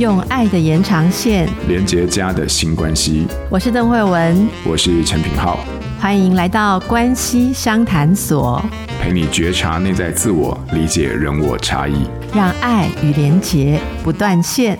用爱的延长线连接家的新关系。我是邓慧文，我是陈品浩，欢迎来到关系商谈所，陪你觉察内在自我，理解人我差异，让爱与连结不断线。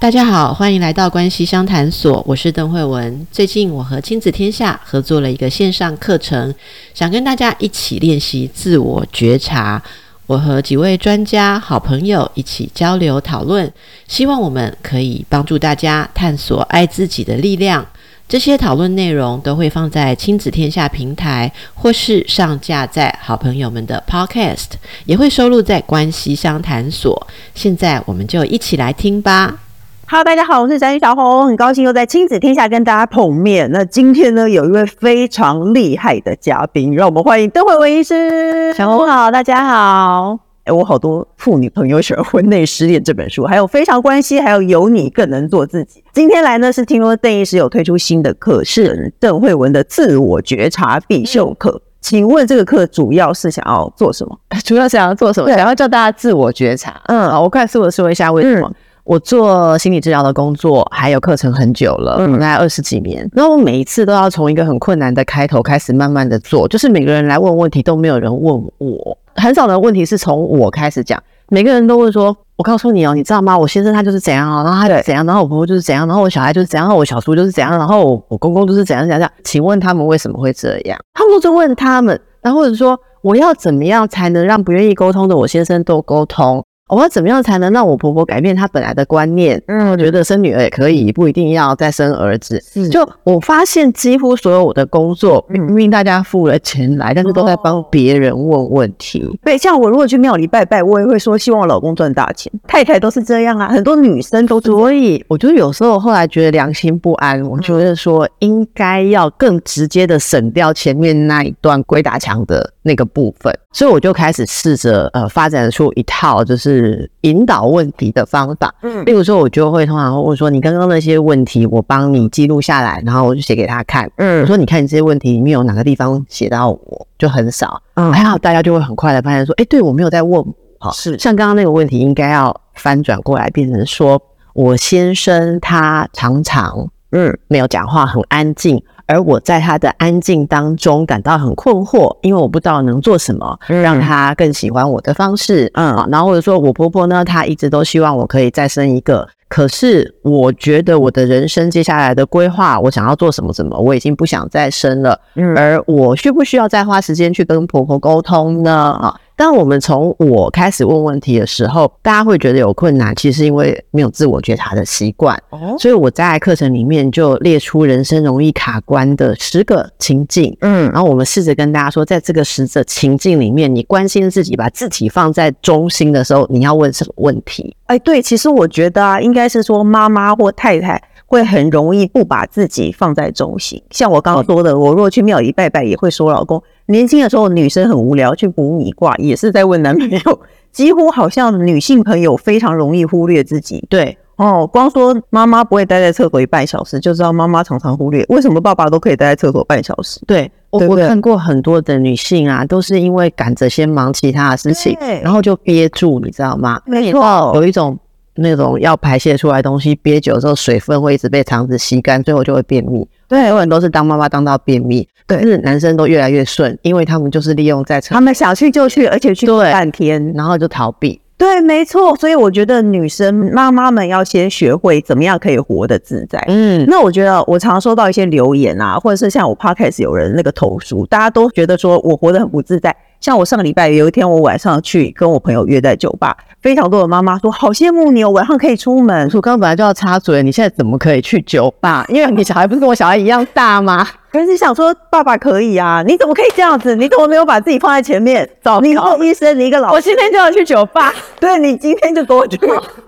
大家好，欢迎来到关系商谈所，我是邓慧文。最近我和亲子天下合作了一个线上课程，想跟大家一起练习自我觉察。我和几位专家、好朋友一起交流讨论，希望我们可以帮助大家探索爱自己的力量。这些讨论内容都会放在亲子天下平台，或是上架在好朋友们的 Podcast，也会收录在关系商谈所。现在我们就一起来听吧。Hello，大家好，我是宅女小红，很高兴又在亲子天下跟大家碰面。那今天呢，有一位非常厉害的嘉宾，让我们欢迎邓慧文医师。小红好，大家好。哎，我好多妇女朋友喜欢《婚内失恋》这本书，还有《非常关系》，还有《有你更能做自己》。今天来呢，是听说邓医师有推出新的课，是邓慧文的自我觉察必修课。请问这个课主要是想要做什么？主要想要做什么？想要教大家自我觉察。嗯，好，我快速的说一下为什么。嗯我做心理治疗的工作，还有课程很久了，嗯，大概二十几年。然后我每一次都要从一个很困难的开头开始，慢慢的做。就是每个人来问问题，都没有人问我，很少的问题是从我开始讲。每个人都会说：“我告诉你哦，你知道吗？我先生他就是怎样啊，然后他怎样，然后我婆婆就是怎样，然后我小孩就是怎样，然后我小叔就是怎样，然后我公公就是怎样怎样。请问他们为什么会这样？他们就问他们，然后或者说我要怎么样才能让不愿意沟通的我先生多沟通？”我要怎么样才能让我婆婆改变她本来的观念？嗯，我觉得生女儿也可以，不一定要再生儿子。嗯，就我发现，几乎所有我的工作，明明大家付了钱来，但是都在帮别人问问题。对，像我如果去庙里拜拜，我也会说希望我老公赚大钱。太太都是这样啊，很多女生都。所以我觉得有时候后来觉得良心不安，我觉得说应该要更直接的省掉前面那一段鬼打墙的那个部分。所以我就开始试着呃发展出一套就是引导问题的方法，嗯，例如说我就会通常会问说，你刚刚那些问题我帮你记录下来，然后我就写给他看，嗯，我说你看你这些问题里面有哪个地方写到我，就很少，嗯，还好大家就会很快的发现说，哎，对我没有在问，好，是。像刚刚那个问题应该要翻转过来变成说我先生他常常嗯。没有讲话很安静。而我在他的安静当中感到很困惑，因为我不知道能做什么让他更喜欢我的方式。嗯，然后或者说我婆婆呢，她一直都希望我可以再生一个，可是我觉得我的人生接下来的规划，我想要做什么什么，我已经不想再生了。嗯，而我需不需要再花时间去跟婆婆沟通呢？啊？当我们从我开始问问题的时候，大家会觉得有困难，其实是因为没有自我觉察的习惯。哦，所以我在课程里面就列出人生容易卡关的十个情境。嗯，然后我们试着跟大家说，在这个十个情境里面，你关心自己，把自己放在中心的时候，你要问什么问题？哎，对，其实我觉得啊，应该是说妈妈或太太会很容易不把自己放在中心。像我刚刚说的，我若去庙里拜拜，也会说老公。年轻的时候，女生很无聊，去补米卦也是在问男朋友。几乎好像女性朋友非常容易忽略自己。对哦，光说妈妈不会待在厕所一半小时，就知道妈妈常常忽略。为什么爸爸都可以待在厕所半小时？对，我我看过很多的女性啊，都是因为赶着先忙其他的事情，然后就憋住，你知道吗？没错，有一种。那种要排泄出来的东西憋久之后，水分会一直被肠子吸干，最后就会便秘。对，有很多人都是当妈妈当到便秘，对，可是男生都越来越顺，因为他们就是利用在车，他们想去就去，而且去半天，然后就逃避。对，没错。所以我觉得女生妈妈们要先学会怎么样可以活得自在。嗯，那我觉得我常收到一些留言啊，或者是像我 podcast 有人那个投诉，大家都觉得说我活得很不自在。像我上个礼拜有一天，我晚上去跟我朋友约在酒吧，非常多的妈妈说好羡慕你哦，晚上可以出门。我刚刚本来就要插嘴，你现在怎么可以去酒吧？因为你小孩不是跟我小孩一样大吗？可是想说爸爸可以啊，你怎么可以这样子？你怎么没有把自己放在前面？找你做医生，你一个老师，我今天就要去酒吧。对，你今天就跟我去，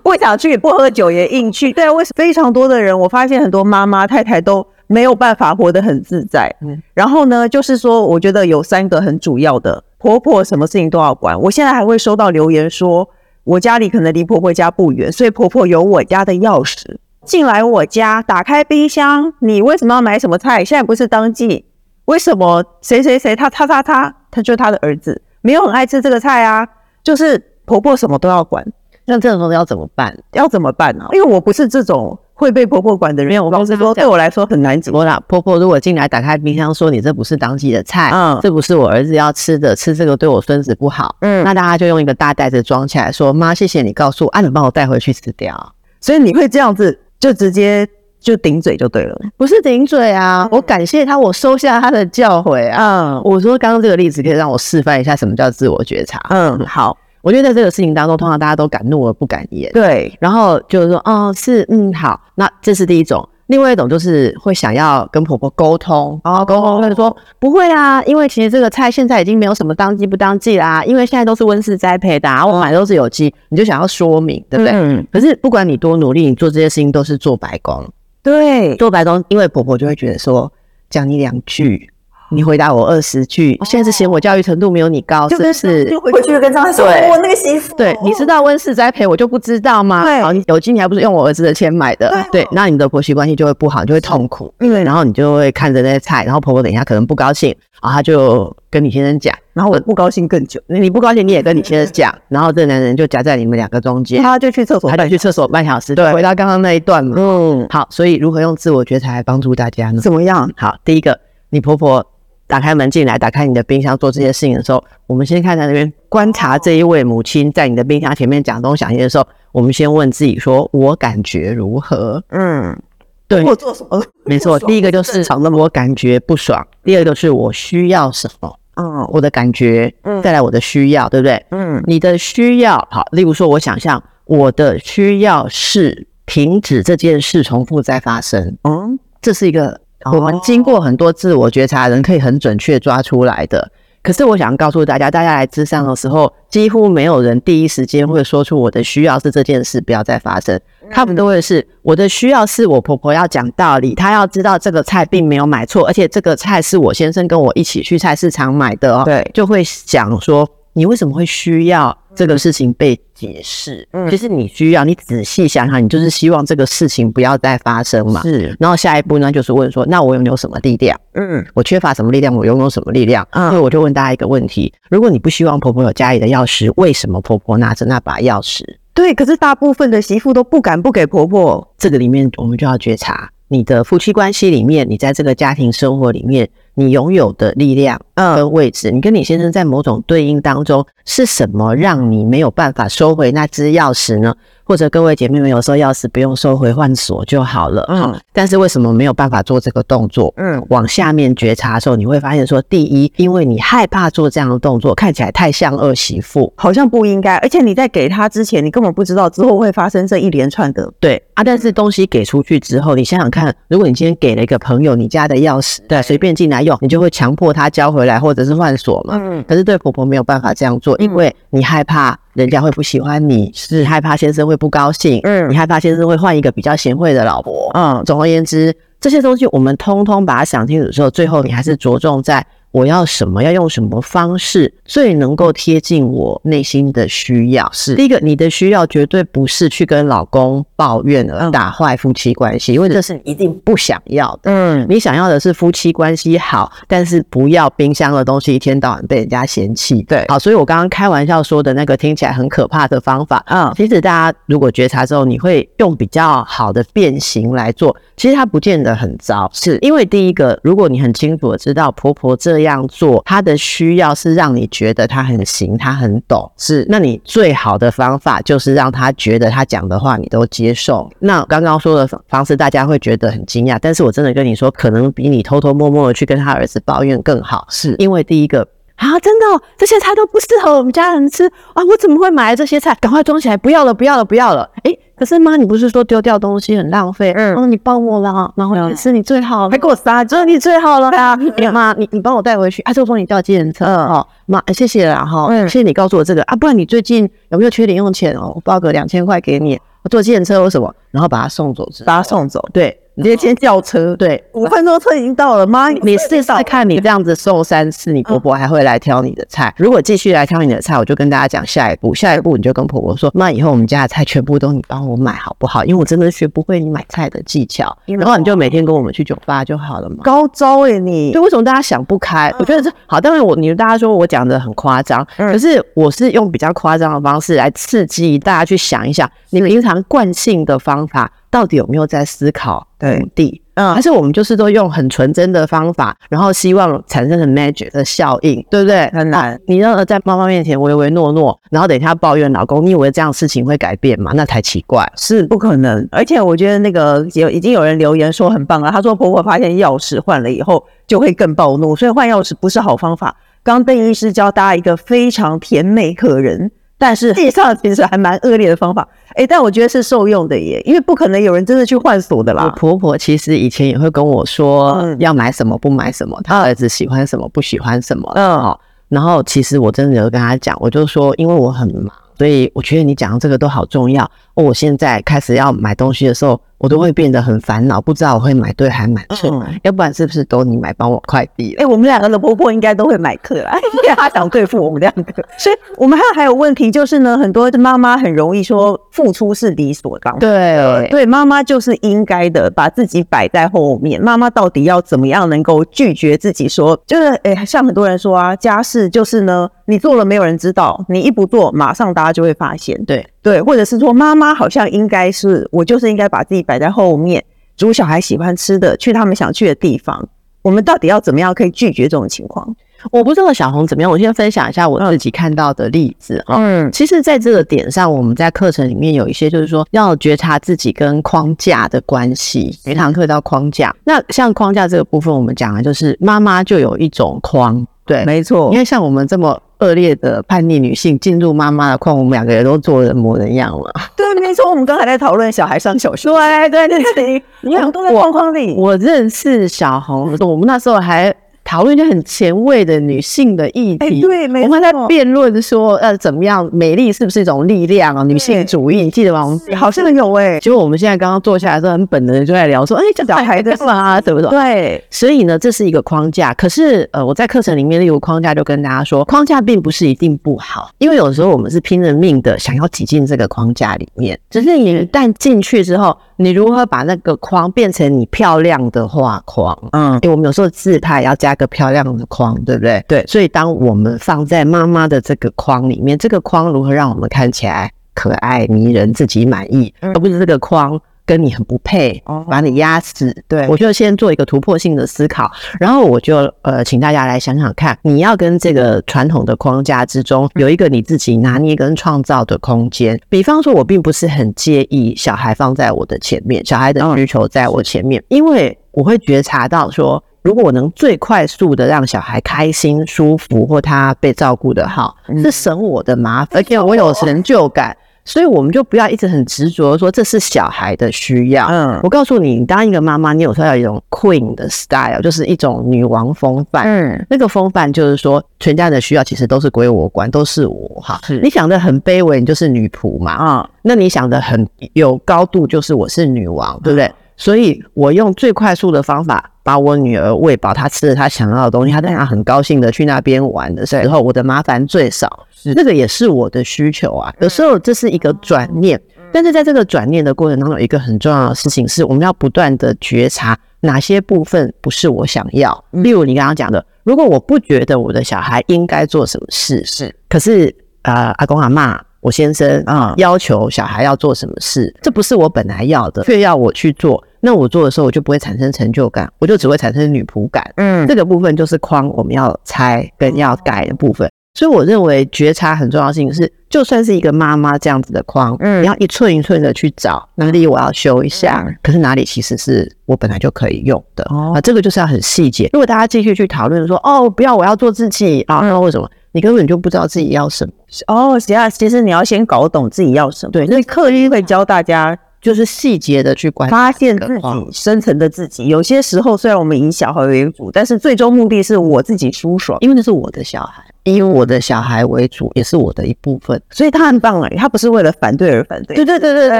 不想去，不喝酒也硬去。对啊，为什么非常多的人，我发现很多妈妈太太都。没有办法活得很自在，嗯，然后呢，就是说，我觉得有三个很主要的，婆婆什么事情都要管。我现在还会收到留言说，我家里可能离婆婆家不远，所以婆婆有我家的钥匙，进来我家，打开冰箱，你为什么要买什么菜？现在不是当季，为什么谁谁谁他他他他他就是他的儿子，没有很爱吃这个菜啊？就是婆婆什么都要管。那这种要怎么办？要怎么办呢、啊？因为我不是这种会被婆婆管的人，没有，我老实说，对我来说很难我啦，婆婆如果进来打开冰箱说你这不是当季的菜，嗯，这不是我儿子要吃的，吃这个对我孙子不好，嗯，那大家就用一个大袋子装起来，说妈，谢谢你告诉我，啊，你帮我带回去吃掉。所以你会这样子就直接。就顶嘴就对了，不是顶嘴啊！我感谢他，我收下他的教诲啊。嗯，我说刚刚这个例子可以让我示范一下什么叫自我觉察。嗯，好，我觉得在这个事情当中，通常大家都敢怒而不敢言。对，然后就是说，哦，是，嗯，好，那这是第一种。另外一种就是会想要跟婆婆沟通，然后沟通会说不会啊，因为其实这个菜现在已经没有什么当季不当季啦，因为现在都是温室栽培的，啊，我买的都是有机，你就想要说明，对不对？嗯。可是不管你多努力，你做这些事情都是做白工。对，做白工，因为婆婆就会觉得说，讲你两句，你回答我二十句，哦、现在是嫌我教育程度没有你高，是不是？就回去跟张说，我那个媳妇，对，你知道温室栽培，我就不知道吗？对，好，你有机你还不是用我儿子的钱买的？对，对，那你们的婆媳关系就会不好，就会痛苦，嗯然后你就会看着那些菜，然后婆婆等一下可能不高兴，然后他就跟你先生讲，然后我不高兴更久，你不高兴你也跟你先生讲，然后这个男人就夹在你们两个中间，他就去厕所，他就去厕所半小时，对，回到刚刚那一段嘛。嗯，好，所以如何用自我觉察来帮助大家呢？怎么样？好，第一个，你婆婆。打开门进来，打开你的冰箱做这些事情的时候，我们先看在那边观察这一位母亲在你的冰箱前面讲东讲西的时候，我们先问自己说：我感觉如何？嗯，对，我做什么？没错，第一个就是我感觉不爽，第二个是我需要什么？嗯，我的感觉，嗯，再来我的需要，对不对？嗯，你的需要，好，例如说，我想象我的需要是停止这件事重复再发生。嗯，这是一个。我们经过很多自我觉察，人可以很准确抓出来的。可是我想告诉大家，大家来咨商的时候，几乎没有人第一时间会说出我的需要是这件事不要再发生。他们都会是我的需要是我婆婆要讲道理，她要知道这个菜并没有买错，而且这个菜是我先生跟我一起去菜市场买的哦。对，就会想说你为什么会需要这个事情被解释，嗯，其实你需要，你仔细想想，你就是希望这个事情不要再发生嘛。是，然后下一步呢，就是问说，那我有没有什么力量？嗯，我缺乏什么力量？我拥有什么力量？嗯，所以我就问大家一个问题：如果你不希望婆婆有家里的钥匙，为什么婆婆拿着那把钥匙？对，可是大部分的媳妇都不敢不给婆婆。这个里面，我们就要觉察你的夫妻关系里面，你在这个家庭生活里面。你拥有的力量，嗯，跟位置，你跟你先生在某种对应当中，是什么让你没有办法收回那只钥匙呢？或者各位姐妹们，有时候钥匙不用收回，换锁就好了，嗯。但是为什么没有办法做这个动作？嗯，往下面觉察的时候，你会发现说，第一，因为你害怕做这样的动作，看起来太像二媳妇，好像不应该。而且你在给他之前，你根本不知道之后会发生这一连串的。对啊，但是东西给出去之后，你想想看，如果你今天给了一个朋友你家的钥匙，对，随便进来用，你就会强迫他交回来，或者是换锁嘛。嗯。可是对婆婆没有办法这样做，因为你害怕。人家会不喜欢你，是害怕先生会不高兴，嗯，你害怕先生会换一个比较贤惠的老婆，嗯，总而言之，这些东西我们通通把它想清楚之后，最后你还是着重在。我要什么？要用什么方式最能够贴近我内心的需要？是第一个，你的需要绝对不是去跟老公抱怨而打坏夫妻关系，因为这是你一定不想要的。嗯，你想要的是夫妻关系好，但是不要冰箱的东西一天到晚被人家嫌弃。对，好，所以我刚刚开玩笑说的那个听起来很可怕的方法，嗯，其实大家如果觉察之后，你会用比较好的变形来做，其实它不见得很糟，是因为第一个，如果你很清楚的知道婆婆这样。做，她的需要是让你觉得她很行，她很懂，是。那你最好的方法就是让她觉得她讲的话你都接受。那刚刚说的方式，大家会觉得很惊讶，但是我真的跟你说，可能比你偷偷摸摸的去跟他儿子抱怨更好，是因为第一个啊，真的哦，这些菜都不适合我们家人吃啊，我怎么会买这些菜？赶快装起来，不要了，不要了，不要了，诶。可是妈，你不是说丢掉东西很浪费？嗯，哦，你帮我啦，然后也是你最好，还给我撒，就是你最好了呀！妈，你你帮我带回去，啊，这我帮你叫计程车哦。妈，谢谢啦哈，谢谢你告诉我这个啊，不然你最近有没有缺零用钱哦？我包个两千块给你，我坐计程车或什么，然后把他送走，把他送走，对。直接先叫车，对，五分钟车已经到了，妈，你试试看，你这样子送三次，你婆婆还会来挑你的菜。如果继续来挑你的菜，我就跟大家讲下一步，下一步你就跟婆婆说，妈，以后我们家的菜全部都你帮我买好不好？因为我真的学不会你买菜的技巧，然后你就每天跟我们去酒吧就好了嘛。高招哎，你，对为什么大家想不开？我觉得这好，当然我你们大家说我讲的很夸张，可是我是用比较夸张的方式来刺激大家去想一想，你平常惯性的方法。到底有没有在思考目的？嗯，还是我们就是都用很纯真的方法，然后希望产生很 magic 的效应，对不对？很难。你让在妈妈面前唯唯诺诺，然后等一下抱怨老公，你以为这样事情会改变吗？那才奇怪，是不可能。而且我觉得那个有已经有人留言说很棒了，他说婆婆发现钥匙换了以后就会更暴怒，所以换钥匙不是好方法。刚邓医师教大家一个非常甜美可人。但是实际上其实还蛮恶劣的方法，哎、欸，但我觉得是受用的耶，因为不可能有人真的去换锁的啦。我婆婆其实以前也会跟我说，要买什么不买什么，她儿子喜欢什么不喜欢什么，嗯，好，然后其实我真的有跟她讲，我就说，因为我很忙。所以我觉得你讲的这个都好重要哦。我现在开始要买东西的时候，我都会变得很烦恼，不知道我会买对还买错，嗯、要不然是不是都你买帮我快递？哎、欸，我们两个的婆婆应该都会买课啊，因为她想对付我们两个。所以我们还有还有问题就是呢，很多的妈妈很容易说付出是理所当然，对对，妈妈就是应该的，把自己摆在后面。妈妈到底要怎么样能够拒绝自己说？就是哎、欸，像很多人说啊，家事就是呢，你做了没有人知道，你一不做马上大家就会发现，对对，或者是说妈妈好像应该是我就是应该把自己摆在后面，煮小孩喜欢吃的，去他们想去的地方。我们到底要怎么样可以拒绝这种情况？我不知道小红怎么样，我先分享一下我自己看到的例子。嗯，其实在这个点上，我们在课程里面有一些就是说要觉察自己跟框架的关系。每堂课叫框架，那像框架这个部分，我们讲的就是妈妈就有一种框，对，没错，因为像我们这么。恶劣的叛逆女性进入妈妈的框，我们两个人都做人模人样了。对，没错，我们刚才在讨论小孩上小学。对对对你，你看都在框框里。我认识小红，我们那时候还。讨论一些很前卫的女性的议题，欸、对，没错，我们在辩论说，呃，怎么样，美丽是不是一种力量啊？女性主义，你记得吗？我们好像有哎、欸。结果我们现在刚刚坐下来的时候，很本能的就在聊说，哎、欸，这小孩子嘛，对不对？对。所以呢，这是一个框架。可是，呃，我在课程里面那个框架就跟大家说，框架并不是一定不好，因为有时候我们是拼了命的想要挤进这个框架里面，只是你一旦进去之后。你如何把那个框变成你漂亮的画框？嗯，因为我们有时候自拍要加个漂亮的框，对不对？对，所以当我们放在妈妈的这个框里面，这个框如何让我们看起来可爱、迷人、自己满意，而不是这个框。跟你很不配，把你压死。对，我就先做一个突破性的思考，然后我就呃，请大家来想想看，你要跟这个传统的框架之中有一个你自己拿捏跟创造的空间。比方说，我并不是很介意小孩放在我的前面，小孩的需求在我前面，因为我会觉察到说，如果我能最快速的让小孩开心、舒服，或他被照顾的好，是省我的麻烦，而且我有成就感。所以我们就不要一直很执着说这是小孩的需要。嗯，我告诉你，你当一个妈妈，你有时候要有一种 queen 的 style，就是一种女王风范。嗯，那个风范就是说，全家的需要其实都是归我管，都是我哈。是，你想的很卑微，你就是女仆嘛。啊，那你想的很有高度，就是我是女王，对不对？所以我用最快速的方法把我女儿喂饱，她吃了她想要的东西，她当然很高兴的去那边玩的时候，我的麻烦最少。那个也是我的需求啊，有时候这是一个转念，但是在这个转念的过程当中，有一个很重要的事情是，我们要不断的觉察哪些部分不是我想要。例如你刚刚讲的，如果我不觉得我的小孩应该做什么事，是，可是呃，阿公阿嬷，我先生啊，要求小孩要做什么事，这不是我本来要的，却要我去做，那我做的时候我就不会产生成就感，我就只会产生女仆感。嗯，这个部分就是框我们要拆跟要改的部分。所以我认为觉察很重要性是，就算是一个妈妈这样子的框，嗯，你要一寸一寸的去找哪里我要修一下，可是哪里其实是我本来就可以用的啊，这个就是要很细节。如果大家继续去讨论说，哦，不要，我要做自己啊，那为什么？你根本就不知道自己要什么哦。其实其实你要先搞懂自己要什么，对，所以课一会教大家。就是细节的去观发现自己深层的自己。有些时候，虽然我们以小孩为主，但是最终目的是我自己舒爽，因为那是我的小孩，以我的小孩为主，也是我的一部分。所以他很棒哎，他不是为了反对而反对。对对对对对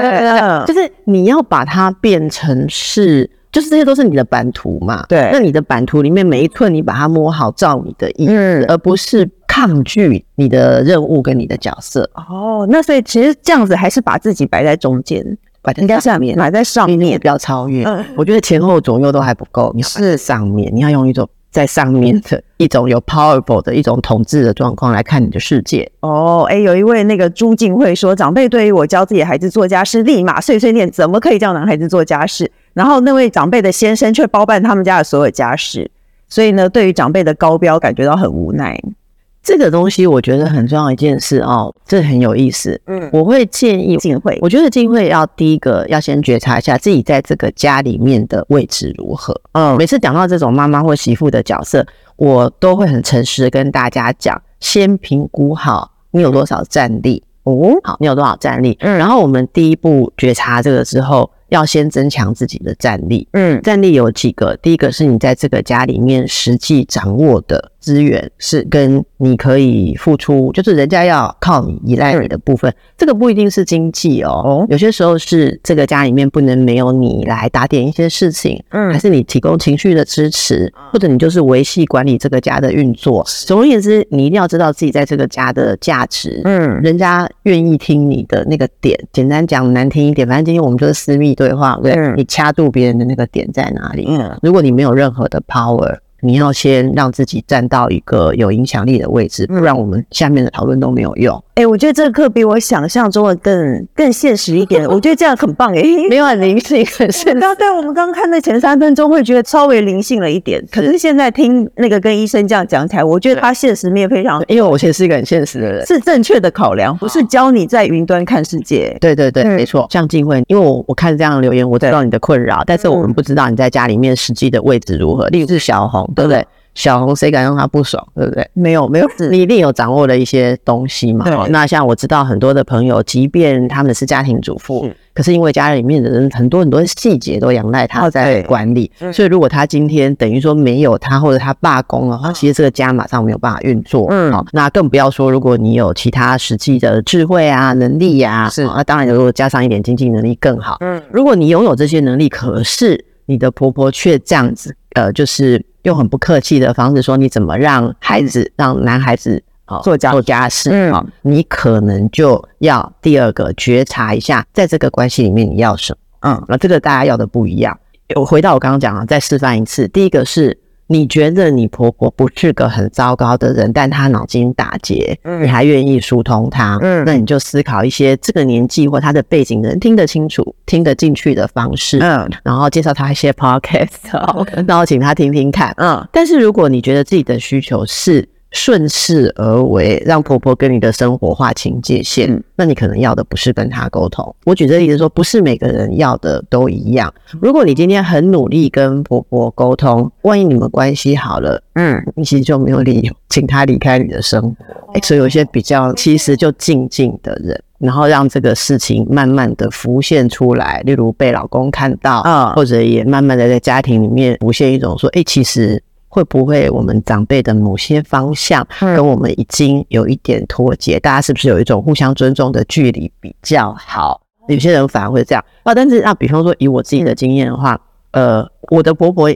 对，就是你要把它变成是就是这些都是你的版图嘛。对那你的版图里面每一寸你把它摸好，照你的意思，嗯而不是抗拒你的任务跟你的角色。哦，那所以其实这样子还是把自己摆在中间，摆在上面摆在上面也不。要超越。嗯我觉得前后左右都还不够，你是上面，你要用一种在上面的一种有 powerful 的一种统治的状况来看你的世界。哦，哎，有一位那个朱静慧说，长辈对于我教自己的孩子做家事，立马碎碎念，怎么可以叫男孩子做家事？然后那位长辈的先生却包办他们家的所有家事，所以呢，对于长辈的高标感觉到很无奈。这个东西我觉得很重要一件事哦，这很有意思。嗯，我会建议静慧，我觉得静慧要第一个要先觉察一下自己在这个家里面的位置如何。嗯每次讲到这种妈妈或媳妇的角色，我都会很诚实的跟大家讲，先评估好你有多少战力哦，好，你有多少战力。嗯然后我们第一步觉察这个之后，要先增强自己的战力。嗯战力有几个？第一个是你在这个家里面实际掌握的资源，是跟你可以付出，就是人家要靠你依赖你的部分。这个不一定是经济哦，哦有些时候是这个家里面不能没有你来打点一些事情，嗯还是你提供情绪的支持，或者你就是维系管理这个家的运作。总而言之，你一定要知道自己在这个家的价值。嗯人家愿意听你的那个点，简单讲难听一点，反正今天我们就是私密对话，对不对？嗯你掐住别人的那个点在哪里？嗯如果你没有任何的 power，你要先让自己站到一个有影响力的位置，不然我们下面的讨论都没有用。哎、我觉得这个课比我想象中的更更现实一点，我觉得这样很棒哎、没有很灵性，可是刚对我们刚看的前三分钟会觉得稍微灵性了一点，可是现在听那个跟医生这样讲起来，我觉得他现实面非常因为我其实是一个很现实的人。是正确的考量，不是教你在云端看世界。对对对，嗯没错。像静慧，因为我我看这样的留言，我知道你的困扰，但是我们不知道你在家里面实际的位置如何。例如是小红，对不对？小红谁敢让她不爽，对不对？没有没有，你一定有掌握了一些东西嘛？那像我知道很多的朋友，即便他们是家庭主妇是，可是因为家里面的人很多很多细节都仰赖他哦在管理，嗯所以如果他今天等于说没有他或者他罢工的话，其实这个家马上没有办法运作。嗯好，那更不要说如果你有其他实际的智慧啊、能力呀，是哦那当然如果加上一点经济能力更好。嗯如果你拥有这些能力，可是你的婆婆却这样子，呃，就是用很不客气的方式说，你怎么让孩子、让男孩子哦做家做家事嗯啊、哦你可能就要第二个觉察一下，在这个关系里面你要什么。嗯那这个大家要的不一样。我回到我刚刚讲啊，再示范一次。第一个是你觉得你婆婆不是个很糟糕的人，但她脑筋打结，嗯。你还愿意疏通她，嗯。那你就思考一些这个年纪或她的背景的人听得清楚、听得进去的方式，嗯。然后介绍她一些 podcast，哦 然后请她听听看。嗯。但是如果你觉得自己的需求是顺势而为，让婆婆跟你的生活划清界限，嗯那你可能要的不是跟她沟通。我举这例子说，不是每个人要的都一样。如果你今天很努力跟婆婆沟通，万一你们关系好了，嗯你其实就没有理由请她离开你的生活。欸所以有一些比较其实就静静的人，然后让这个事情慢慢的浮现出来，例如被老公看到，啊或者也慢慢的在家庭里面浮现一种说，哎、其实会不会我们长辈的某些方向嗯跟我们已经有一点脱节，大家是不是有一种互相尊重的距离比较好？有些人反而会这样啊。但是啊，比方说以我自己的经验的话，呃，我的婆婆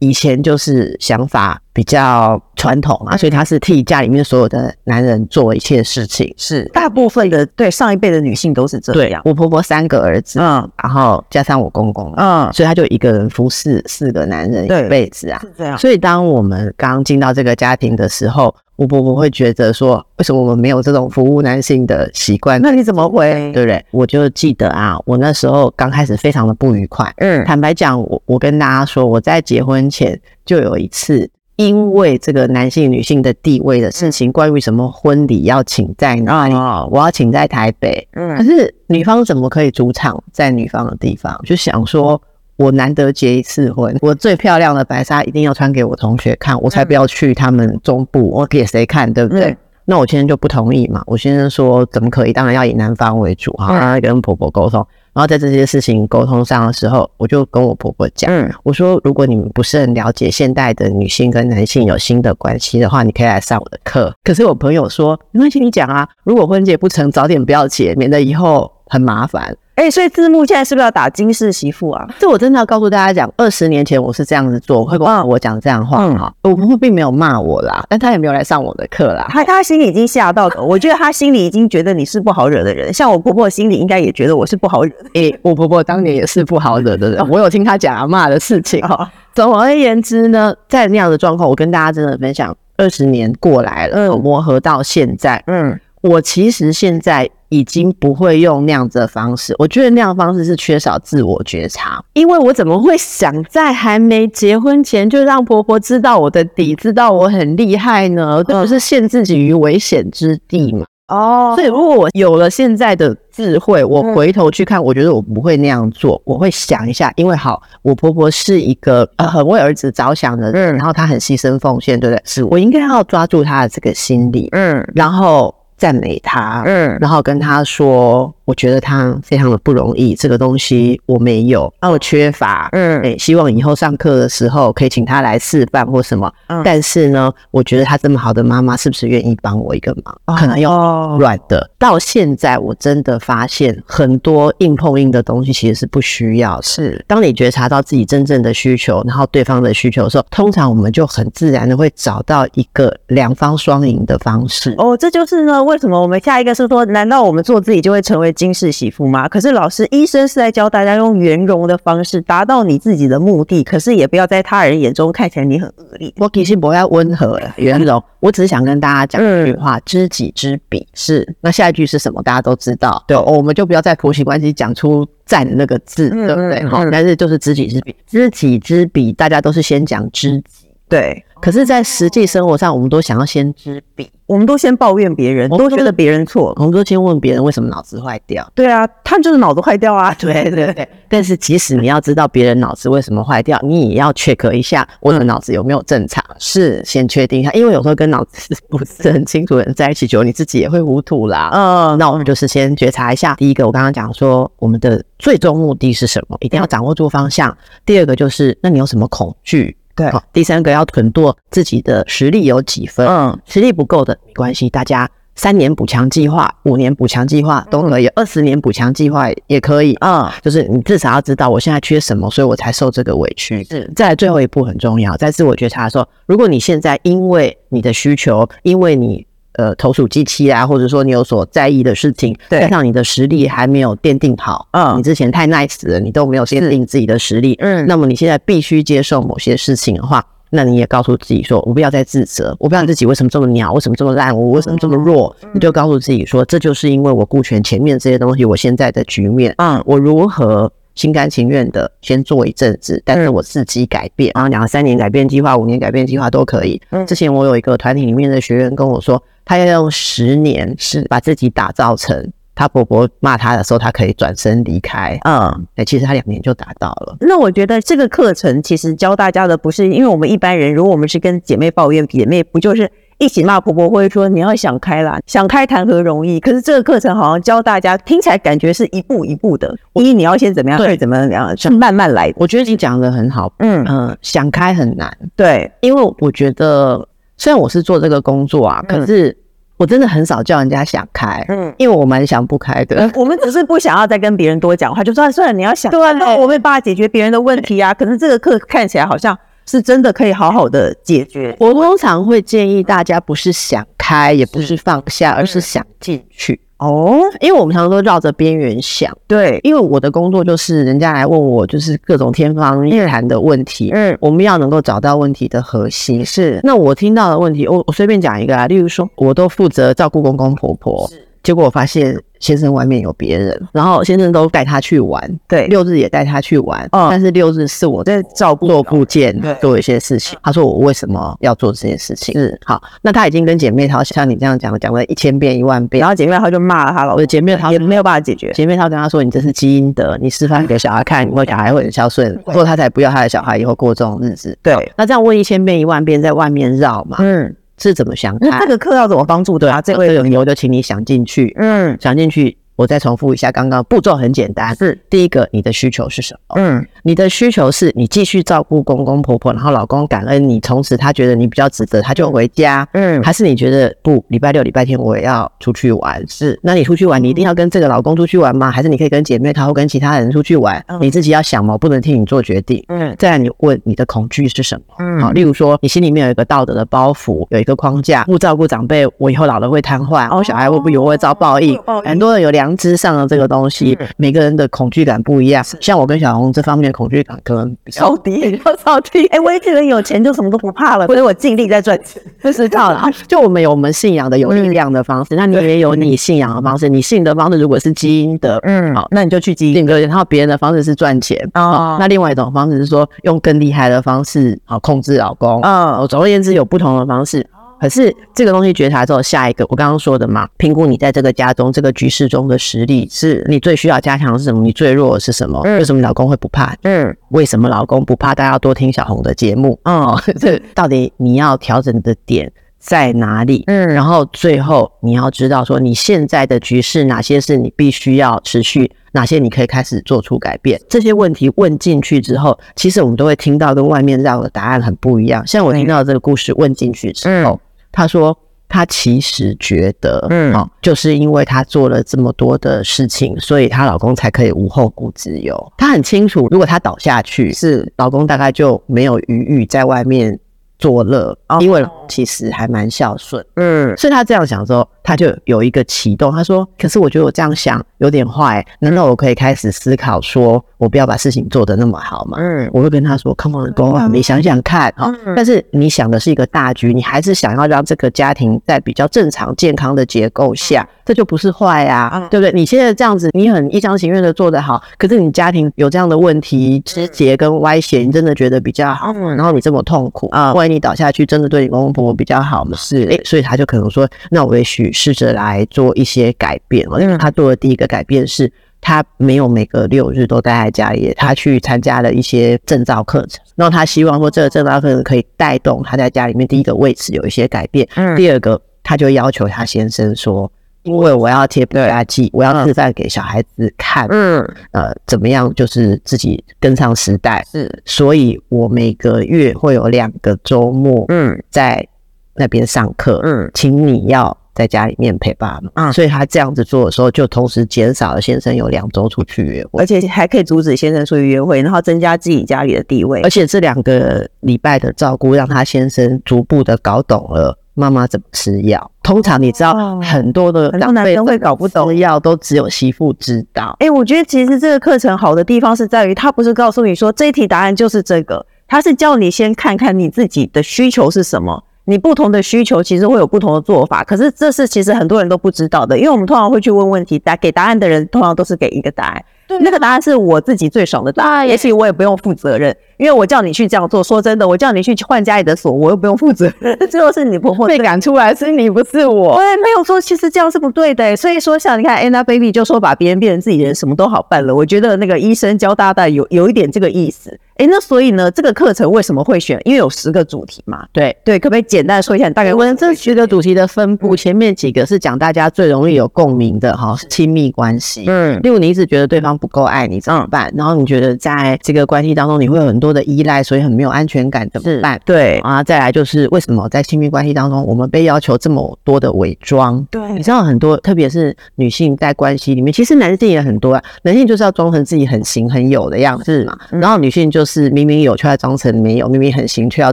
以前就是想法比较传统嘛，所以她是替家里面所有的男人做一切事情。是大部分的对上一辈的女性都是这样。我婆婆三个儿子，嗯然后加上我公公，嗯，所以她就一个人服侍四个男人一辈子啊。是这样。所以当我们刚进到这个家庭的时候，我婆婆会觉得说，为什么我们没有这种服务男性的习惯？那你怎么回？对不对？我就记得啊，我那时候刚开始非常的不愉快。嗯坦白讲，我我跟大家说，我在结婚前就有一次，因为这个男性女性的地位的事情，关于什么婚礼要请在哪里，哦我要请在台北，可嗯是女方怎么可以主场在女方的地方？就想说，我难得结一次婚，我最漂亮的白纱一定要穿给我同学看，我才不要去他们中部，我给谁看，对不对？嗯那我先生就不同意嘛，我先生说怎么可以？当然要以男方为主哈，嗯然后跟婆婆沟通，然后在这些事情沟通上的时候，我就跟我婆婆讲，嗯我说如果你们不是很了解现代的女性跟男性有新的关系的话，你可以来上我的课。可是我朋友说没关系，你讲啊，如果婚结不成，早点不要结，免得以后很麻烦。哎、欸，所以字幕现在是不是要打金氏媳妇啊？这我真的要告诉大家讲，二十年前我是这样子做，会跟我讲这样话哈。我婆婆并没有骂我啦，但她也没有来上我的课啦。她她心里已经吓到了，我觉得她心里已经觉得你是不好惹的人。像我婆婆心里应该也觉得我是不好惹的。哎、欸，我婆婆当年也是不好惹的人，我有听她讲阿嬷的事情。总而言之呢，在那样的状况，我跟大家真的分享，二十年过来了，嗯，磨合到现在，嗯。我其实现在已经不会用那样子的方式，我觉得那样的方式是缺少自我觉察。因为我怎么会想在还没结婚前就让婆婆知道我的底，知道我很厉害呢？这不是陷自己于危险之地吗？哦，所以如果我有了现在的智慧，我回头去看，我觉得我不会那样做。我会想一下，因为好，我婆婆是一个呃很为儿子着想的人，然后她很牺牲奉献，对不对？是我应该要抓住她的这个心理，嗯，然后。赞美他，嗯，然后跟他说，我觉得他非常的不容易，这个东西我没有，那我缺乏，嗯，哎，希望以后上课的时候可以请他来示范或什么，嗯，但是呢，我觉得他这么好的妈妈是不是愿意帮我一个忙？哦、可能要软的。到现在我真的发现很多硬碰硬的东西其实是不需要，是当你觉察到自己真正的需求，然后对方的需求的时候，通常我们就很自然的会找到一个两方双赢的方式。哦，这就是呢。为什么我们下一个是说，难道我们做自己就会成为金氏媳妇吗？可是老师，医生是在教大家用圆融的方式达到你自己的目的，可是也不要在他人眼中看起来你很恶劣。我其实不要温和了圆融，我只是想跟大家讲一句话：嗯、知己知彼。是，那下一句是什么？大家都知道。对，我们就不要在婆媳关系讲出赞的那个字，对不对？好、嗯，但是就是知己知彼，知己知彼，大家都是先讲知己。对，可是，在实际生活上，我们都想要先知彼，我们都先抱怨别人，都觉得别人错，我们都先问别人为什么脑子坏掉。对啊，他就是脑子坏掉啊。对对 对。但是，即使你要知道别人脑子为什么坏掉，你也要 check 一下我的脑子有没有正常，是先确定一下。因为有时候跟脑子不是很清楚的人在一起久，你自己也会糊涂啦。嗯，那我们就是先觉察一下。第一个，我刚刚讲说，我们的最终目的是什么？一定要掌握住方向。第二个就是，那你有什么恐惧？对，好，第三个要囤多自己的实力有几分？嗯，实力不够的没关系，大家三年补强计划、五年补强计划都可以，二十年补强计划也可以。嗯，就是你至少要知道我现在缺什么，所以我才受这个委屈。是，再来最后一步很重要，在自我觉察的时候，如果你现在因为你的需求，因为你。呃，投鼠忌器啊，或者说你有所在意的事情，对，加上你的实力还没有奠定好，嗯，你之前太 nice 了，你都没有奠定自己的实力，嗯，那么你现在必须接受某些事情的话，那你也告诉自己说，我不要再自责，我不要自己为什么这么鸟，为什么这么烂，我为什么这么弱，你就告诉自己说，这就是因为我顾全前面这些东西，我现在的局面，嗯，我如何？心甘情愿的先做一阵子，但是我自己改变，然后两三年改变计划、五年改变计划都可以。之前我有一个团体里面的学员跟我说，他要用十年是把自己打造成他婆婆骂他的时候，他可以转身离开。嗯，哎，其实他两年就达到了。那我觉得这个课程其实教大家的不是，因为我们一般人，如果我们是跟姐妹抱怨，姐妹不就是？一起骂婆婆，会说你要想开啦，想开谈何容易？可是这个课程好像教大家，听起来感觉是一步一步的。一，你要先怎么样？对，怎么样？是慢慢来。我觉得你讲的很好。嗯嗯，想开很难。对，因为我觉得虽然我是做这个工作啊，可是我真的很少叫人家想开。嗯，因为我蛮想不开的。我们只是不想要再跟别人多讲话，就算算了，你要想。对，那我没有办法解决别人的问题啊。可是这个课看起来好像。是真的可以好好的解决。我通常会建议大家不是想开，也不是放下，而是想进去。哦，因为我们常常都绕着边缘想。对，因为我的工作就是人家来问我，就是各种天方夜谭的问题。嗯，我们要能够找到问题的核心。是，那我听到的问题，我我随便讲一个啊，例如说，我都负责照顾公公婆婆，结果我发现。先生外面有别人，然后先生都带他去玩，对，六日也带他去玩，嗯，但是六日是我在照顾做复健，对，做一些事情。他说我为什么要做这件事情？是。好，那他已经跟姐妹淘像你这样讲讲了一千遍一万遍，然后姐妹淘就骂了他了，我的姐妹淘也没有办法解决。姐妹淘跟他说：“你这是基因的，你示范给小孩看，以后小孩会很孝顺，说他才不要他的小孩以后过这种日子。”对，那这样问一千遍一万遍，在外面绕嘛，嗯。是怎么想？那这个课要怎么帮助对啊？这位有牛就请你想进去，嗯，想进去我再重复一下，刚刚步骤很简单，是第一个，你的需求是什么？嗯，你的需求是你继续照顾公公婆婆，然后老公感恩你，从此他觉得你比较值得，他就回家。嗯还是你觉得不，礼拜六、礼拜天我也要出去玩？是，那你出去玩，你一定要跟这个老公出去玩吗？还是你可以跟姐妹她或跟其他人出去玩？嗯你自己要想嘛，我不能替你做决定。嗯再来，你问你的恐惧是什么？嗯好，例如说，你心里面有一个道德的包袱，有一个框架，不照顾长辈，我以后老了会瘫痪，哦，小孩会不会有会遭报应很多人有良知上的这个东西，嗯每个人的恐惧感不一样。像我跟小红这方面的恐惧感可能比较低，比较，超低。哎，我一个人有钱就什么都不怕了，所以我尽力在赚钱。不知道啦。就我们有我们信仰的有力量的方式，那你也有你信仰的方式。你信的方式如果是基因的，嗯好，那你就去基另一个，然后别人的方式是赚钱哦哦。那另外一种方式是说用更厉害的方式好控制老公。嗯哦，总而言之有不同的方式。可是这个东西觉察之后，下一个我刚刚说的嘛，评估你在这个家中这个局势中的实力，是你最需要加强的是什么？你最弱的是什么？嗯为什么老公会不怕？嗯为什么老公不怕？大家要多听小红的节目。哦，这到底你要调整的点在哪里？嗯然后最后你要知道说你现在的局势哪些是你必须要持续，哪些你可以开始做出改变。这些问题问进去之后，其实我们都会听到跟外面绕的答案很不一样。像我听到这个故事问进去之后，他说他其实觉得，嗯哦，就是因为他做了这么多的事情，所以她老公才可以无后顾之忧。她很清楚，如果她倒下去，是老公大概就没有余裕在外面作乐，哦因为其实还蛮孝顺。嗯所以他这样想之后，他就有一个启动。他说：“可是我觉得我这样想有点坏，难道我可以开始思考，说我不要把事情做得那么好吗？”嗯我会跟他说：“Come on, go on，你想想看哈。嗯但是你想的是一个大局，你还是想要让这个家庭在比较正常、健康的结构下，这就不是坏呀、嗯对不对？你现在这样子，你很一厢情愿的做得好，可是你家庭有这样的问题、枝节跟歪斜，你真的觉得比较好，嗯然后你这么痛苦啊万一你倒下去，真的对你公公婆婆比较好吗？是诶，所以他就可能说，那我也许试着来做一些改变。因为他做的第一个改变是，他没有每个六日都待在家里，他去参加了一些证照课程。然后他希望说，这个证照课程可以带动他在家里面第一个位置有一些改变。嗯第二个，他就要求他先生说，因为我要贴标压记，我要示范给小孩子看，嗯。呃，怎么样就是自己跟上时代。是。所以我每个月会有两个周末，嗯。在那边上课，嗯。请你要在家里面陪爸妈。嗯所以他这样子做的时候，就同时减少了先生有两周出去约会，而且还可以阻止先生出去约会，然后增加自己家里的地位而。且这两个礼拜的照顾，让他先生逐步的搞懂了妈妈怎么吃药。通常你知道哦很多的很多长辈男生会搞不懂的药，都只有媳妇知道。哎、我觉得其实这个课程好的地方是在于，他不是告诉你说这一题答案就是这个，他是叫你先看看你自己的需求是什么。你不同的需求其实会有不同的做法，可是这是其实很多人都不知道的，因为我们通常会去问问题，答给答案的人通常都是给一个答案，那个答案是我自己最爽的答案，也许我也不用负责任，因为我叫你去这样做。说真的，我叫你去换家里的锁，我又不用负责任，最后是你婆婆被赶出来是你，不是我。对，没有说其实这样是不对的欸。所以说，像你看 Angelababy 就说把别人变成自己人，什么都好办了。我觉得那个医生教大家有有一点这个意思。哎，那所以呢，这个课程为什么会选？因为有十个主题嘛。对。对，可不可以简单说一下？大概我们这十个主题的分布，前面几个是讲大家最容易有共鸣的哈，亲密关系。嗯例如你一直觉得对方不够爱你怎么办？然后你觉得在这个关系当中你会有很多的依赖，所以很没有安全感怎么办？对啊，再来就是为什么在亲密关系当中我们被要求这么多的伪装？对你知道很多，特别是女性在关系里面，其实男性也很多啊。男性就是要装成自己很行很有的样子嘛，然后女性就是明明有却要装成没有，明明很行却要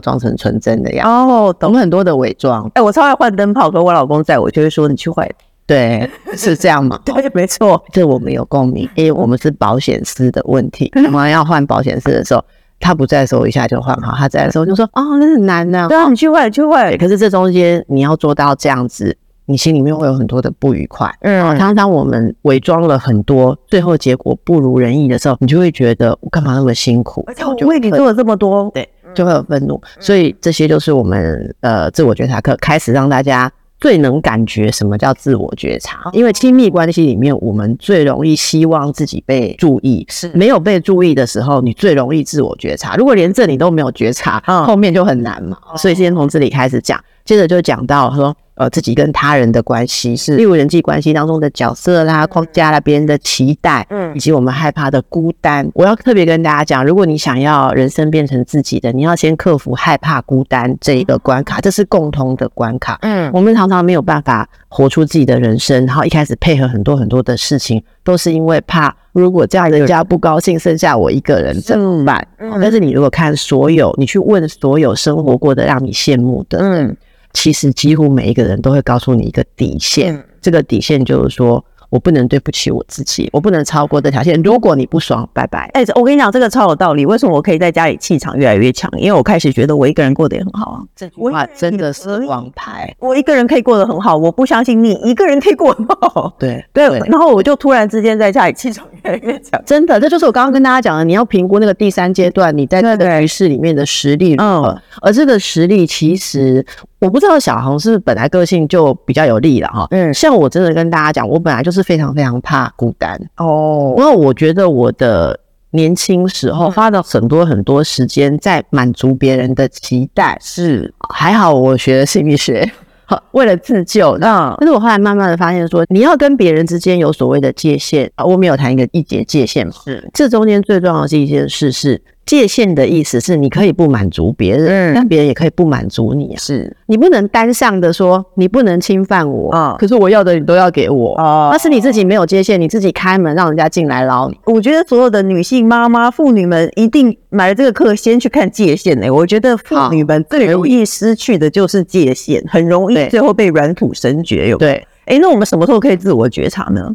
装成纯真的样子。哦，我懂。们很多的伪装，哎，我超爱换灯泡，可我老公在我就会说你去换。对，是这样吗？对，没错。这我们有共鸣，因为我们是保险丝的问题。我们要换保险丝的时候，他不在的时候一下就换好，他在的时候就说：“哦，那很难的。对啊，你去换，去换，。可是这中间你要做到这样子，你心里面会有很多的不愉快。嗯常常我们伪装了很多，最后结果不如人意的时候，你就会觉得我干嘛那么辛苦？而且我为你做了这么多，对，就会有愤怒。所以这些就是我们呃自我觉察课开始让大家最能感觉什么叫自我觉察。因为亲密关系里面，我们最容易希望自己被注意，是没有被注意的时候，你最容易自我觉察。如果连这你都没有觉察，嗯后面就很难嘛。所以先从这里开始讲。接着就讲到说。呃，自己跟他人的关系是，例如人际关系当中的角色啦、框架啦、别人的期待，嗯，以及我们害怕的孤单。我要特别跟大家讲，如果你想要人生变成自己的，你要先克服害怕孤单这一个关卡，这是共通的关卡。嗯，我们常常没有办法活出自己的人生，然后一开始配合很多很多的事情，都是因为怕如果这样人家不高兴，剩下我一个人怎么办？但是你如果看所有，你去问所有生活过的让你羡慕的，嗯。其实几乎每一个人都会告诉你一个底线，嗯、这个底线就是说。我不能对不起我自己，我不能超过这条线。如果你不爽，拜拜。哎、欸，我跟你讲，这个超有道理。为什么我可以在家里气场越来越强？因为我开始觉得我一个人过得也很好啊。这句话真的是王牌。我一个人可以过得很好，我不相信你一个人可以过得很好。对对，然后我就突然之间在家里气场越来越强。真的，这就是我刚刚跟大家讲的，你要评估那个第三阶段你在这个局势里面的实力。嗯，而这个实力其实。我不知道小红是不是本来个性就比较有力了哈，嗯，像我真的跟大家讲，我本来就是非常非常怕孤单。哦，因为我觉得我的年轻时候花了很多很多时间在满足别人的期待，是。还好我学了心理学，为了自救，那但是我后来慢慢的发现说，你要跟别人之间有所谓的界限啊，我们有谈一个一节界限嘛，是。这中间最重要的是一件事是。界限的意思是，你可以不满足别人，嗯、但别人也可以不满足你、啊。是你不能单向的说，你不能侵犯我啊。哦、可是我要的你都要给我啊，那是你自己没有界限，你自己开门让人家进来捞你。我觉得所有的女性妈妈、妇女们一定买了这个课，先去看界限、欸。哎，我觉得妇女们最容易失去的就是界限，很容易最后被软土神绝。有对，哎、欸，那我们什么时候可以自我觉察呢？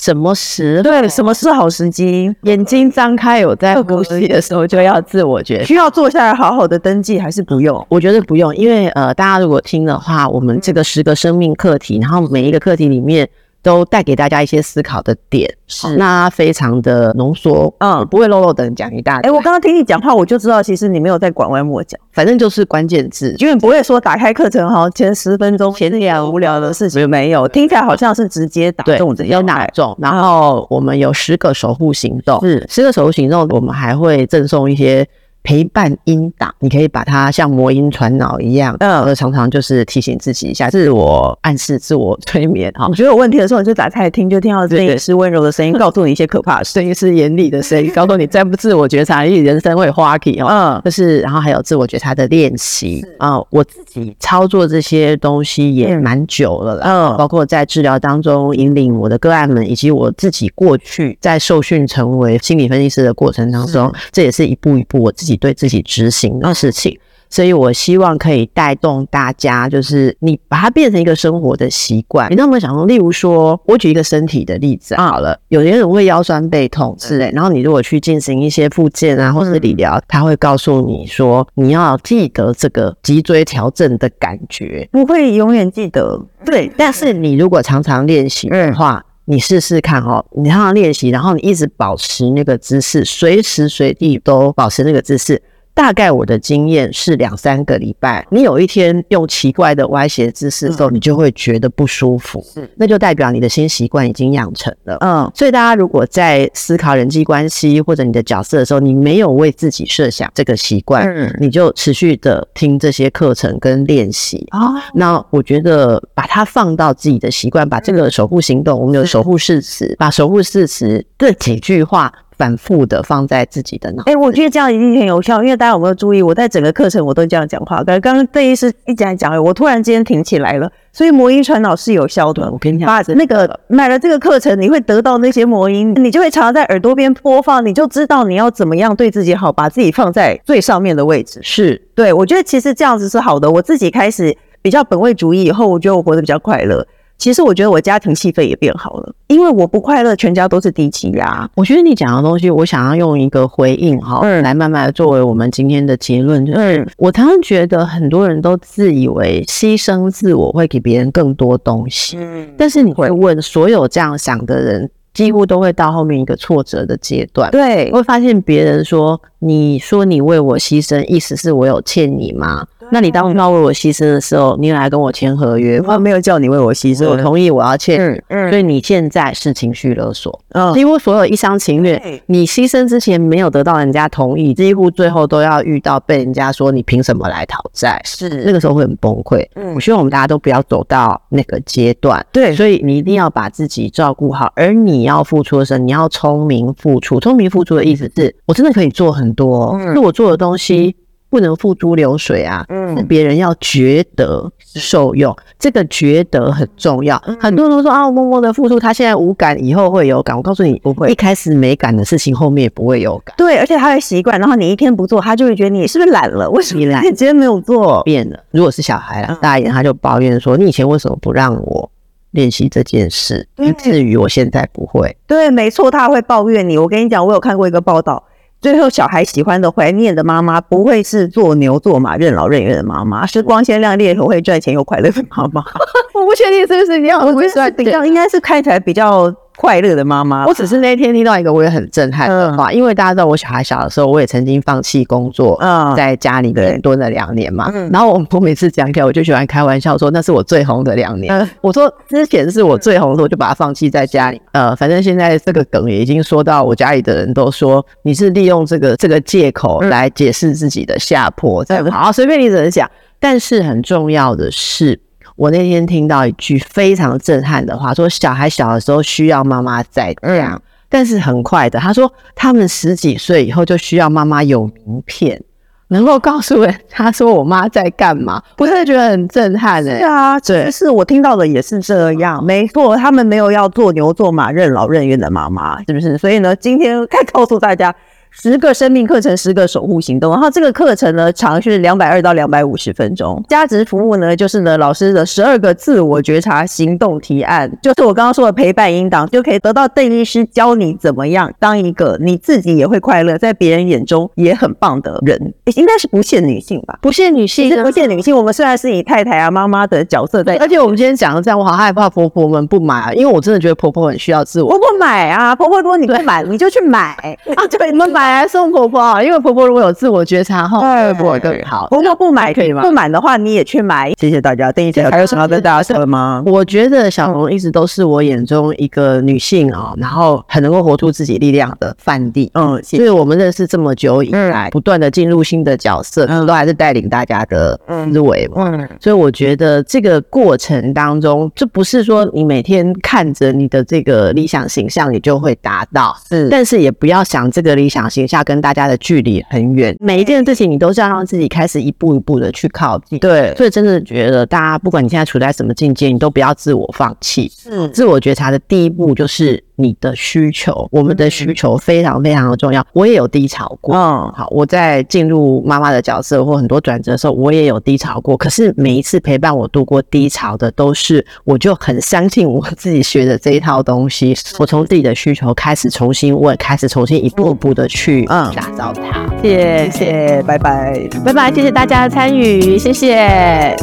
什么时？对，什么是好时机？眼睛张开有在呼吸的时候，就要自我觉察。需要坐下来好好的登记，还是不用？我觉得不用，因为呃，大家如果听的话，我们这个十个生命课题，然后每一个课题里面。都带给大家一些思考的点，是。那非常的浓缩，嗯，不会漏漏等讲一大堆。哎，我刚刚听你讲话，我就知道其实你没有在拐弯抹角，反正就是关键字，因为不会说打开课程哈，前十分钟前两无聊的事情。没有，听起来好像是直接打中这要打中。然后我们有十个守护行动，是。十个守护行动，我们还会赠送一些。陪伴音档，你可以把它像魔音传脑一样，嗯，常常就是提醒自己一下，自我暗示、自我催眠。哈，我觉得有问题的时候，你就打开来听，就听到声音是温柔的声音，告诉你一些可怕的声音，是严厉的声音，告诉你再不自我觉察，你人生会花期哦。嗯，就是，然后还有自我觉察的练习啊，我自己操作这些东西也蛮久了啦，嗯，包括在治疗当中引领我的个案们，以及我自己过去在受训成为心理分析师的过程当中，这也是一步一步我自己。自己对自己执行的事情，所以我希望可以带动大家，就是你把它变成一个生活的习惯。你那么想说，例如说，我举一个身体的例子好了，有些人会腰酸背痛之类，然后你如果去进行一些复健啊，或是理疗，他会告诉你说，你要记得这个脊椎调整的感觉，不会永远记得。对，但是你如果常常练习的话，你试试看哦，你常常练习，然后你一直保持那个姿势，随时随地都保持那个姿势。大概我的经验是两三个礼拜，你有一天用奇怪的歪斜姿势的时候，你就会觉得不舒服，是，那就代表你的新习惯已经养成了。嗯，所以大家如果在思考人际关系或者你的角色的时候，你没有为自己设想这个习惯，嗯，你就持续的听这些课程跟练习啊。那我觉得把它放到自己的习惯，把这个守护行动，我们有守护誓词，把守护誓词这几句话。反复的放在自己的脑。哎，我觉得这样一定很有效，因为大家有没有注意，我在整个课程我都这样讲话。刚刚邓医师一讲讲，我突然间挺起来了。所以魔音传脑是有效的。我跟你讲，把那个买了这个课程，你会得到那些魔音，你就会常常在耳朵边播放，你就知道你要怎么样对自己好，把自己放在最上面的位置。是对，我觉得其实这样子是好的。我自己开始比较本位主义以后，我觉得我活得比较快乐。其实我觉得我家庭气氛也变好了，因为我不快乐，全家都是低气压。我觉得你讲的东西，我想要用一个回应哈，嗯，来慢慢的作为我们今天的结论。就是，嗯，我常常觉得很多人都自以为牺牲自我会给别人更多东西，嗯，但是你会问所有这样想的人，几乎都会到后面一个挫折的阶段。对，会发现别人说你说你为我牺牲，意思是我有欠你吗？那你当初要为我牺牲的时候，你来跟我签合约，我没有叫你为我牺牲，我同意我要欠。嗯嗯，所以你现在是情绪勒索。嗯，几乎所有一厢情愿，你牺牲之前没有得到人家同意，几乎最后都要遇到被人家说你凭什么来讨债，是那个时候会很崩溃。嗯，我希望我们大家都不要走到那个阶段。对，所以你一定要把自己照顾好，而你要付出的时候，你要聪明付出。聪明付出的意思是我真的可以做很多，是我做的东西。不能付诸流水啊，嗯，是别人要觉得受用，这个觉得很重要。很多人都说啊，我默默的付出，他现在无感，以后会有感。我告诉你，不会，一开始没感的事情，后面也不会有感。对，而且他会习惯，然后你一天不做，他就会觉得你是不是懒了？为什么你懒？你今天没有做，变了。如果是小孩啊，大一点他就抱怨说，你以前为什么不让我练习这件事，以至于我现在不会？对，没错，他会抱怨你。我跟你讲，我有看过一个报道。最后，小孩喜欢的、怀念的妈妈，不会是做牛做马、任劳任怨的妈妈，是光鲜亮丽、会赚钱又快乐的妈妈。我不确定是不是这样，我不是比较应该是看起来比较。快乐的妈妈，我只是那天听到一个我也很震撼的话，因为大家知道我小孩小的时候，我也曾经放弃工作，嗯，在家里面蹲了两年嘛。然后我我每次讲起来，我就喜欢开玩笑说那是我最红的两年。我说之前是我最红的时候，我就把它放弃在家里。呃，反正现在这个梗也已经说到我家里的人都说你是利用这个这个借口来解释自己的下坡，这样好，随便你怎么讲。但是很重要的是。我那天听到一句非常震撼的话，说小孩小的时候需要妈妈在这样，但是很快的，他说他们十几岁以后就需要妈妈有名片，能够告诉人他说我妈在干嘛，我真的觉得很震撼哎。是啊，对，是我听到的也是这样，没错，他们没有要做牛做马、任劳任怨的妈妈，是不是？所以呢，今天该告诉大家。十个生命课程，十个守护行动。然后这个课程呢，长是两百二到两百五十分钟。价值服务呢，就是呢老师的十二个自我觉察行动提案，就是我刚刚说的陪伴引导，就可以得到邓医师教你怎么样当一个你自己也会快乐，在别人眼中也很棒的人。应该是不限女性吧？不限女性，不限女性。我们虽然是以太太啊、妈妈的角色在，而且我们今天讲的这样，我好害怕婆婆们不买啊，因为我真的觉得婆婆很需要自我。婆婆买啊，婆婆如果你不买，你就去买 啊，对你们买。买来送婆婆，因为婆婆如果有自我觉察后，对婆婆更好。婆婆不买可以吗？不买的话，你也去买。谢谢大家，邓一姐还有什么要跟大家说的吗？我觉得小龙一直都是我眼中一个女性啊，然后很能够活出自己力量的范例。嗯，所以我们认识这么久以来，不断的进入新的角色，都还是带领大家的思维。嗯，所以我觉得这个过程当中，这不是说你每天看着你的这个理想形象，你就会达到。是，但是也不要想这个理想形象跟大家的距离很远，每一件事情你都是要让自己开始一步一步的去靠近。对，所以真的觉得大家不管你现在处在什么境界，你都不要自我放弃。是，自我觉察的第一步就是你的需求，我们的需求非常非常的重要。我也有低潮过，嗯，好，我在进入妈妈的角色或很多转折的时候，我也有低潮过。可是每一次陪伴我度过低潮的，都是我就很相信我自己学的这一套东西。我从自己的需求开始重新问，开始重新一步步的去嗯打造它。谢谢，谢谢，拜拜，拜拜，谢谢大家的参与，谢谢。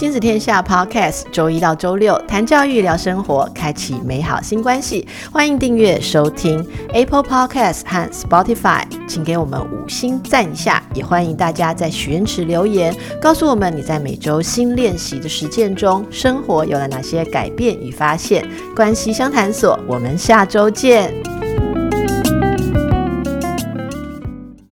亲子天下 Podcast，周一到周六谈教育、聊生活，开启美好新关系。欢迎订阅收听 Apple Podcast 和 Spotify，请给我们五星赞一下。也欢迎大家在许愿池留言，告诉我们你在每周新练习的实践中，生活有了哪些改变与发现。关系相谈所，我们下周见。